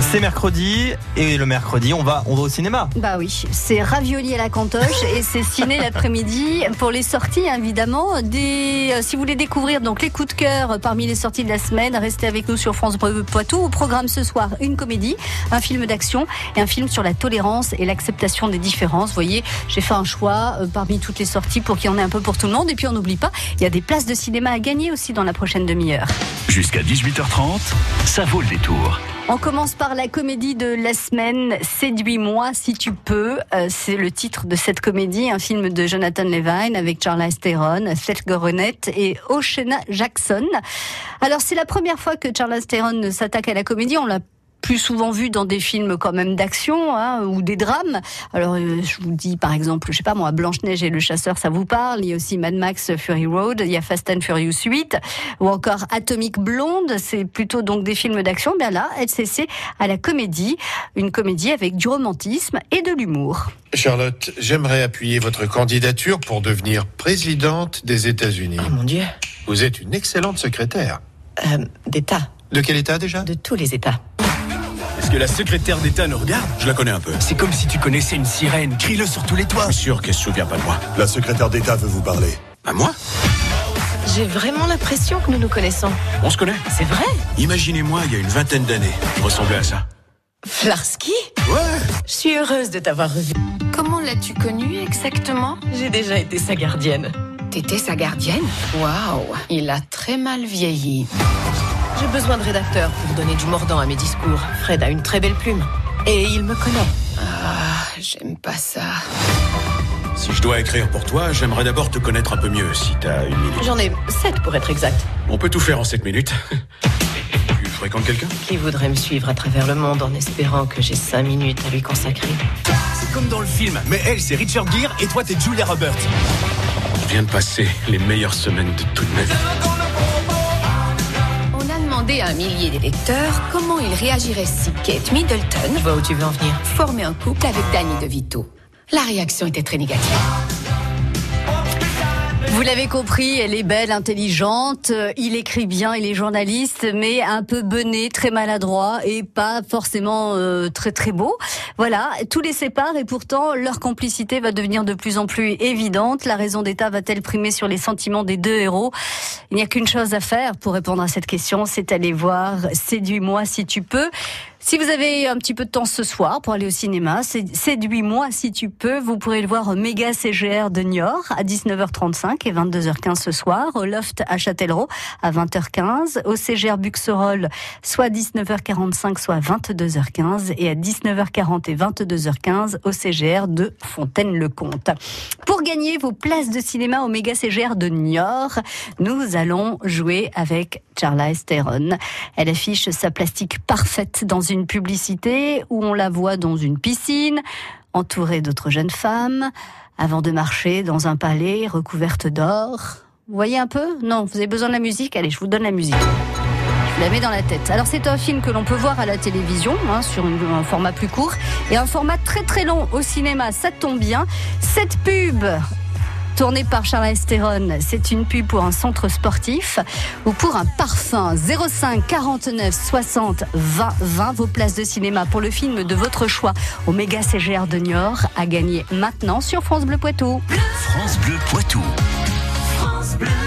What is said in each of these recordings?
C'est mercredi et le mercredi on va on va au cinéma. Bah oui, c'est ravioli à la cantoche et c'est ciné l'après-midi pour les sorties évidemment. Des, euh, si vous voulez découvrir donc les coups de cœur parmi les sorties de la semaine, restez avec nous sur France Bleu Poitou. Au programme ce soir une comédie, un film d'action et un film sur la tolérance et l'acceptation des différences. Vous voyez, j'ai fait un choix euh, parmi toutes les sorties pour qu'il y en ait un peu pour tout le monde et puis on n'oublie pas, il y a des places de cinéma à gagner aussi dans la prochaine demi-heure. Jusqu'à 18h30, ça vaut le détour. On commence par la comédie de la semaine, Séduis-moi si tu peux. Euh, c'est le titre de cette comédie, un film de Jonathan Levine avec Charles Theron, Seth Goronet et Oshena Jackson. Alors c'est la première fois que Charles Theron s'attaque à la comédie. On l'a plus souvent vu dans des films quand même d'action hein, ou des drames. Alors euh, je vous dis par exemple, je sais pas moi, Blanche Neige et le chasseur, ça vous parle. Il y a aussi Mad Max Fury Road, il y a Fast and Furious 8 ou encore Atomic Blonde. C'est plutôt donc des films d'action. Bien là, LCC à la comédie, une comédie avec du romantisme et de l'humour. Charlotte, j'aimerais appuyer votre candidature pour devenir présidente des États-Unis. Oh mon Dieu. Vous êtes une excellente secrétaire. Euh, D'État. De quel État déjà? De tous les États. Est-ce que la secrétaire d'État nous regarde Je la connais un peu. C'est comme si tu connaissais une sirène. Crie-le sur tous les toits. Je suis sûr qu'elle se souvient pas de moi. La secrétaire d'État veut vous parler. À moi J'ai vraiment l'impression que nous nous connaissons. On se connaît C'est vrai? Imaginez-moi, il y a une vingtaine d'années, je ressemblais à ça. Flarsky Ouais Je suis heureuse de t'avoir revu. Comment l'as-tu connu exactement? J'ai déjà été sa gardienne. T'étais sa gardienne? Waouh, il a très mal vieilli. J'ai besoin de rédacteurs pour donner du mordant à mes discours. Fred a une très belle plume. Et il me connaît. Ah, j'aime pas ça. Si je dois écrire pour toi, j'aimerais d'abord te connaître un peu mieux, si t'as une minute. J'en ai sept pour être exact. On peut tout faire en 7 minutes. tu fréquentes quelqu'un? Qui voudrait me suivre à travers le monde en espérant que j'ai cinq minutes à lui consacrer? C'est comme dans le film, mais elle, c'est Richard Gere et toi, t'es Julia Roberts. Je viens de passer les meilleures semaines de toute ma vie. À un millier d'électeurs comment ils réagiraient si Kate Middleton Je vois où tu veux en venir. formait un couple avec Danny DeVito. La réaction était très négative. Vous l'avez compris, elle est belle, intelligente, euh, il écrit bien, il est journaliste, mais un peu bené, très maladroit et pas forcément euh, très très beau. Voilà, tout les sépare et pourtant leur complicité va devenir de plus en plus évidente. La raison d'État va-t-elle primer sur les sentiments des deux héros? Il n'y a qu'une chose à faire pour répondre à cette question, c'est aller voir Séduis-moi si tu peux. Si vous avez un petit peu de temps ce soir pour aller au cinéma, Séduis-moi si tu peux. Vous pourrez le voir au méga CGR de Niort à 19h35 et 22h15 ce soir, au Loft à Châtellerault à 20h15, au CGR Buxerolles soit 19h45 soit 22h15 et à 19h40 et 22h15 au CGR de Fontaine-le-Comte. Pour gagner vos places de cinéma au méga CGR de Niort, nous allons jouer avec Charlize Theron. Elle affiche sa plastique parfaite dans une publicité où on la voit dans une piscine, entourée d'autres jeunes femmes, avant de marcher dans un palais recouverte d'or. Vous voyez un peu? Non, vous avez besoin de la musique Allez, je vous donne la musique. Je la mets dans la tête. Alors c'est un film que l'on peut voir à la télévision, hein, sur une- un format plus court, et un format très très long au cinéma, ça tombe bien. Cette pub tournée par Charles Theron, c'est une pub pour un centre sportif ou pour un parfum 05 49 60 20 20 vos places de cinéma pour le film de votre choix au méga CGR de Niort à gagner maintenant sur France Bleu Poitou. France Bleu Poitou. You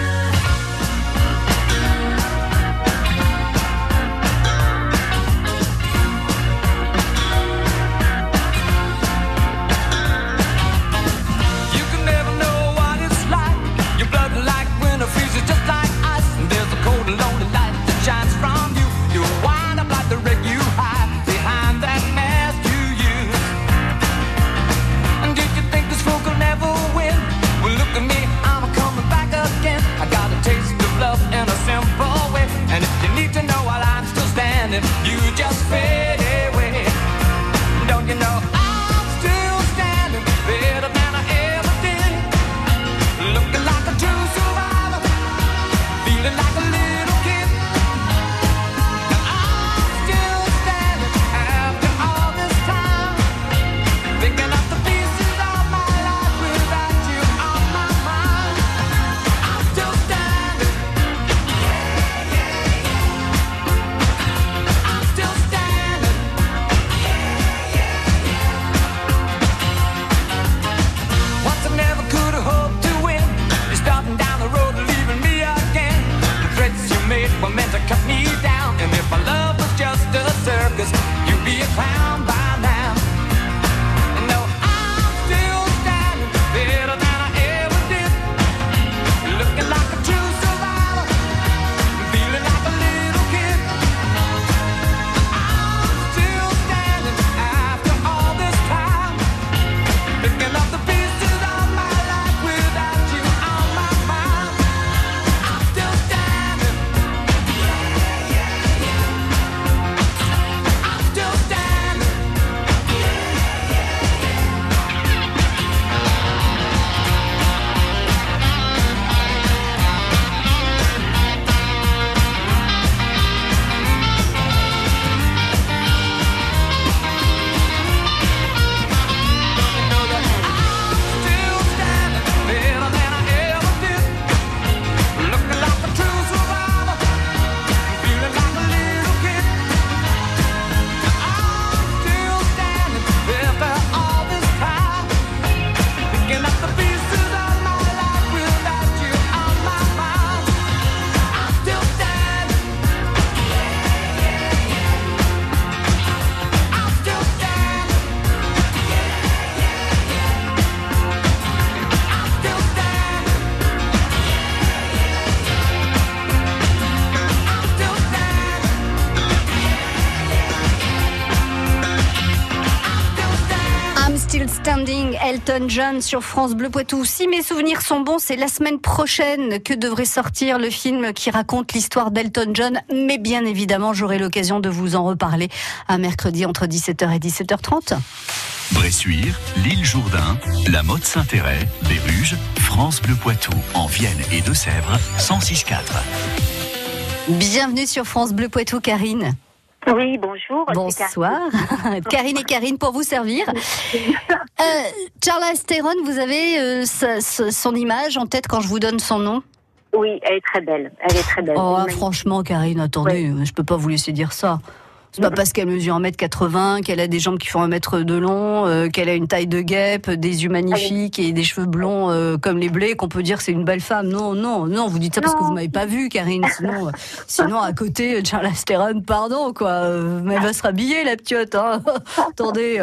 Elton John sur France Bleu Poitou. Si mes souvenirs sont bons, c'est la semaine prochaine que devrait sortir le film qui raconte l'histoire d'Elton John. Mais bien évidemment, j'aurai l'occasion de vous en reparler à mercredi entre 17h et 17h30. Bressuire, l'île Jourdain, la Motte Saint-Péret, Béruges, France Bleu Poitou, en Vienne et Deux-Sèvres, 106.4. Bienvenue sur France Bleu Poitou, Karine. Oui, bonjour. Bonsoir. Karine et Karine pour vous servir. Euh, Charles Theron, vous avez euh, sa- sa- son image en tête quand je vous donne son nom? Oui, elle est très belle. Elle est très belle. Oh, franchement, Karine, attendez, je peux pas vous laisser dire ça. C'est pas parce qu'elle mesure 1m80, qu'elle a des jambes qui font un mètre de long, euh, qu'elle a une taille de guêpe, des yeux magnifiques et des cheveux blonds euh, comme les blés qu'on peut dire que c'est une belle femme. Non, non, non, vous dites ça parce que vous m'avez pas vu, Karine. Sinon, euh, sinon à côté, Charles Theron, pardon, quoi. euh, mais elle va se rhabiller, la ptiote. Hein. attendez.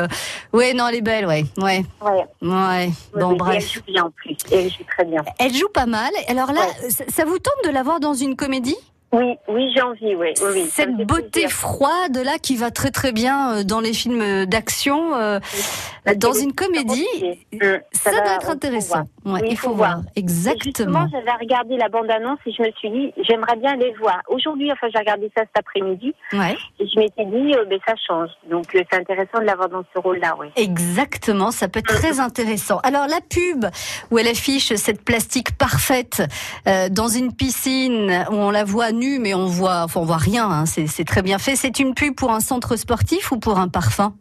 Ouais, non, elle est belle, ouais. Ouais. Ouais. Ouais. Oui, Bon, oui, et bref. Elle joue bien en plus. Et elle joue très bien. Elle joue pas mal. Alors là, ça, ça vous tente de la voir dans une comédie? Oui, oui, j'ai envie, oui. oui, oui. Ça Cette beauté plaisir. froide là qui va très très bien euh, dans les films d'action, euh, dans une comédie, Mm, ça va- doit être intéressant. on Ouais, Oui, il faut voir. Et Exactement. J'avais regardé la bande-annonce et je me suis dit, j'aimerais bien les voir. Aujourd'hui, enfin, j'ai regardé ça cet après-midi Ouais. et je m'étais dit, euh, ben, ça change. Donc, euh, c'est intéressant de l'avoir dans ce rôle-là, oui. Exactement, ça peut être très intéressant. Alors la pub où elle affiche cette plastique parfaite euh, dans une piscine où on la voit nue mais on voit, enfin on voit rien. hein, c'est c'est très bien fait. C'est une pub pour un centre sportif ou pour un parfum?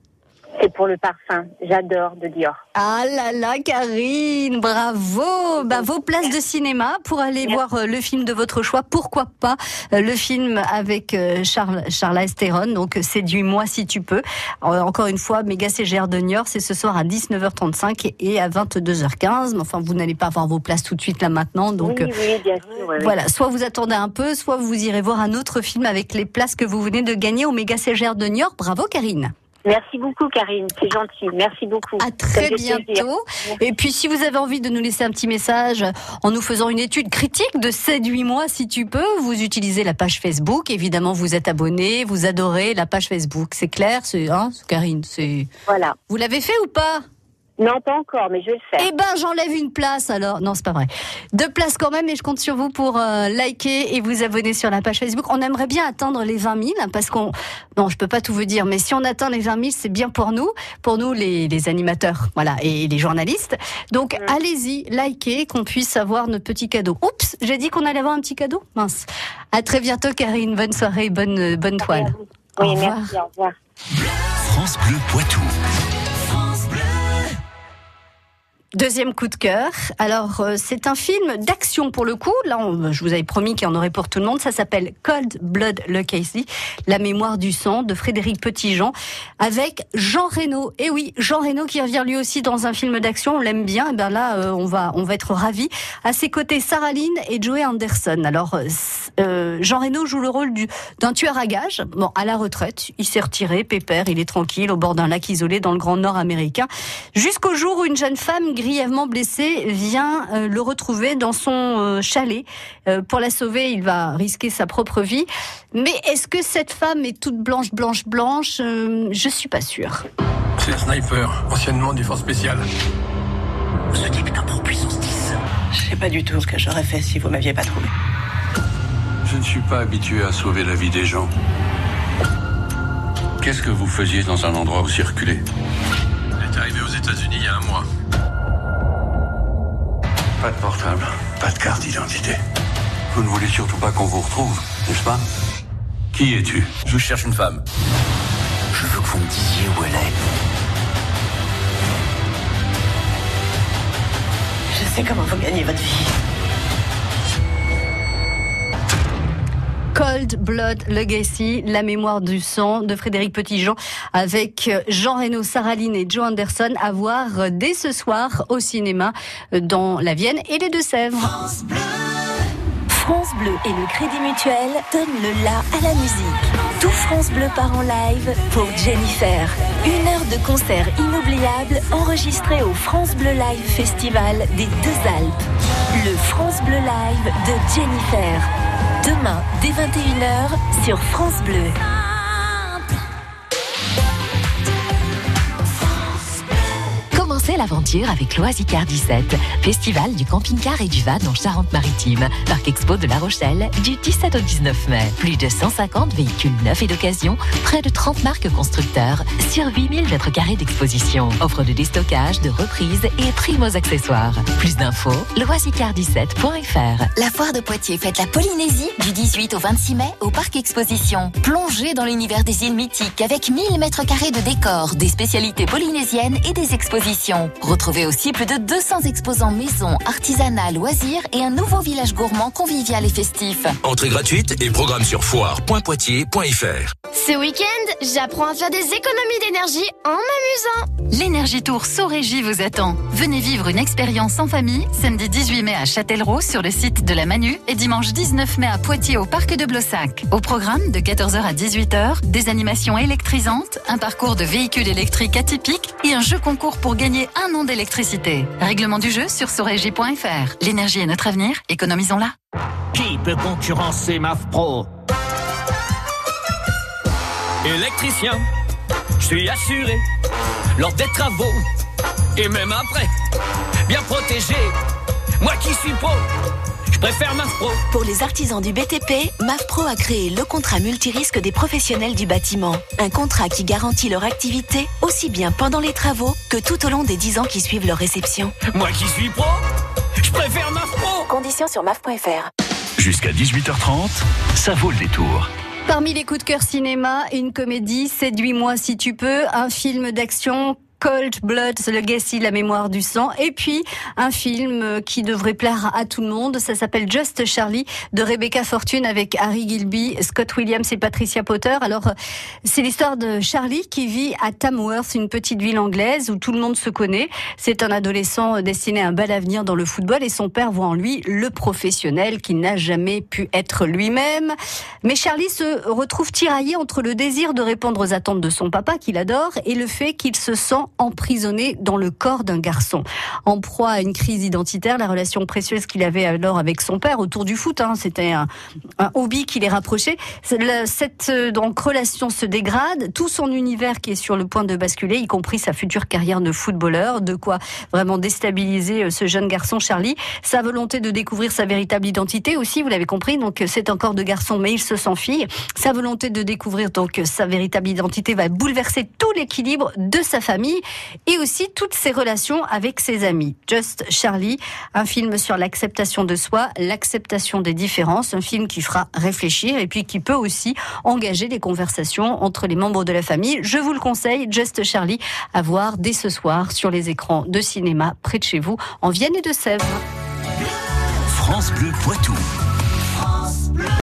C'est pour le parfum. J'adore de Dior. Ah là là, Karine, bravo bah, Vos places de cinéma pour aller voir euh, le film de votre choix. Pourquoi pas euh, le film avec euh, Charles, Charles Theron, donc Séduis-moi si tu peux. Encore une fois, Méga CGR de Niort, c'est ce soir à 19h35 et- et à 22h15. Mais enfin, vous n'allez pas avoir vos places tout de suite là maintenant. Donc oui, oui, bien sûr. oui. voilà, soit vous attendez un peu, soit vous irez voir un autre film avec les places que vous venez de gagner au Méga CGR de Niort. Bravo Karine Merci beaucoup, Karine. C'est gentil. Merci beaucoup. À très bientôt. Et puis, si vous avez envie de nous laisser un petit message en nous faisant une étude critique de Séduis-moi si tu peux, vous utilisez la page Facebook. Évidemment, vous êtes abonné, vous adorez la page Facebook. C'est clair, c'est, hein, Karine, c'est. Voilà. Vous l'avez fait ou pas? Non, pas encore, mais je vais le faire. Eh ben, j'enlève une place alors. Non, c'est pas vrai. Deux places quand même et je compte sur vous pour euh, liker et vous abonner sur la page Facebook. On aimerait bien atteindre les 20 000 hein, parce qu'on, non, je peux pas tout vous dire, mais si on atteint les 20 000, c'est bien pour nous, pour nous les, les animateurs, voilà, et les journalistes. Donc, allez-y, likez, qu'on puisse avoir notre petit cadeau. Oups, j'ai dit qu'on allait avoir un petit cadeau. Mince. À très bientôt, Karine. Bonne soirée, bonne bonne toile. Oui, Au revoir. merci, au revoir. France Bleu Poitou. Deuxième coup de cœur. Alors, euh, c'est un film d'action pour le coup. Là, je vous avais promis qu'il y en aurait pour tout le monde. Ça s'appelle Cold Blood Le Casey, La mémoire du sang de Frédéric Petitjean avec Jean Reno. Et oui, Jean Reno qui revient lui aussi dans un film d'action. On l'aime bien. Et ben là, euh, on va, on va être ravis. À ses côtés, Sarah Lynn et Joey Anderson. Alors, euh, euh, Jean Reno joue le rôle du- d'un tueur à gages. Bon, à la retraite, il s'est retiré, pépère, il est tranquille au bord d'un lac isolé dans le grand nord américain. Jusqu'au jour où une jeune femme grièvement blessée vient euh, le retrouver dans son euh, chalet. Euh, pour la sauver, il va risquer sa propre vie. Mais est-ce que cette femme est toute blanche, blanche, blanche? Euh, Je suis pas sûre. C'est le sniper, anciennement des forces spéciales. Ce type est un en puissance 10. Je sais pas du tout ce que j'aurais fait si vous m'aviez pas trouvé. Je ne suis pas habitué à sauver la vie des gens. Qu'est-ce que vous faisiez dans un endroit aussi reculé Elle est arrivée aux États-Unis il y a un mois. Pas de portable, pas de carte d'identité. Vous ne voulez surtout pas qu'on vous retrouve, n'est-ce pas? Qui es-tu? Je cherche une femme. Je veux que vous me disiez où elle est. Je sais comment vous gagnez votre vie. Cold Blood Legacy, la mémoire du sang de Frédéric Petitjean avec Jean Reno, Sarah Lynn et Joe Anderson à voir dès ce soir au cinéma euh, dans la Vienne et les Deux-Sèvres. France Bleu et le Crédit Mutuel donnent le la à la musique. Tout France Bleu part en live pour Jennifer. Une heure de concert inoubliable enregistré au France Bleu Live Festival des Deux Alpes. Le France Bleu Live de Jennifer. Demain, dès 21h, sur France Bleu. Commencez l'aventure avec l'Oisicar 17, festival du camping-car et du van en Charente-Maritime. Parc Expo de La Rochelle, du 17 au 19 mai. Plus de 150 véhicules neufs et d'occasion, près de 30 marques constructeurs, sur 8000 mètres carrés d'exposition. Offre de déstockage, de reprise et prime aux accessoires. Plus d'infos, loisicar17.fr. La foire de Poitiers fête la Polynésie du 18 au 26 mai au Parc Exposition. Plongez dans l'univers des îles mythiques avec 1000 mètres carrés de décors, des spécialités polynésiennes et des expositions. Retrouvez aussi plus de 200 exposants maison, artisanat, loisirs et un nouveau village gourmand convivial et festif. Entrée gratuite et programme sur foire.poitiers.fr. Ce week-end, j'apprends à faire des économies d'énergie en m'amusant. L'énergie Tour Sorégie vous attend. Venez vivre une expérience en famille, samedi 18 mai à Châtellerault sur le site de la Manu et dimanche 19 mai à Poitiers au parc de Blossac. Au programme de 14h à 18h, des animations électrisantes, un parcours de véhicules électriques atypiques et un jeu concours pour gagner un an d'électricité. Règlement du jeu sur sorégie.fr. L'énergie est notre avenir, économisons-la. Qui peut concurrencer MAF Pro Électricien, je suis assuré lors des travaux et même après. Bien protégé, moi qui suis pro, préfère. Pour les artisans du BTP, MAFPRO a créé le contrat multirisque des professionnels du bâtiment. Un contrat qui garantit leur activité aussi bien pendant les travaux que tout au long des 10 ans qui suivent leur réception. Moi qui suis pro, je préfère MAF Pro. Conditions sur MAF.fr. Jusqu'à 18h30, ça vaut le détour. Parmi les coups de cœur cinéma, une comédie, Séduis-moi si tu peux, un film d'action. Cold Blood, Legacy, la mémoire du sang, et puis un film qui devrait plaire à tout le monde. Ça s'appelle Just Charlie de Rebecca Fortune avec Harry Gilby, Scott Williams et Patricia Potter. Alors, c'est l'histoire de Charlie qui vit à Tamworth, une petite ville anglaise où tout le monde se connaît. C'est un adolescent destiné à un bel avenir dans le football et son père voit en lui le professionnel qui n'a jamais pu être lui-même. Mais Charlie se retrouve tiraillé entre le désir de répondre aux attentes de son papa qu'il adore et le fait qu'il se sent emprisonné dans le corps d'un garçon. En proie à une crise identitaire, la relation précieuse qu'il avait alors avec son père autour du foot, hein, c'était un, hobby qui les rapprochait. Cette euh, donc relation se dégrade, tout son univers qui est sur le point de basculer, y compris sa future carrière de footballeur, de quoi vraiment déstabiliser euh, ce jeune garçon Charlie. Sa volonté de découvrir sa véritable identité aussi, vous l'avez compris, donc euh, c'est un corps de garçon mais il se sent fille. Sa volonté de découvrir donc sa véritable identité va bouleverser tout l'équilibre de sa famille. Et aussi toutes ses relations avec ses amis. Just Charlie, un film sur l'acceptation de soi, l'acceptation des différences, un film qui fera réfléchir et puis qui peut aussi engager des conversations entre les membres de la famille. Je vous le conseille, Just Charlie, à voir dès ce soir sur les écrans de cinéma près de chez vous, en Vienne et de Sèvres. France Bleu Poitou.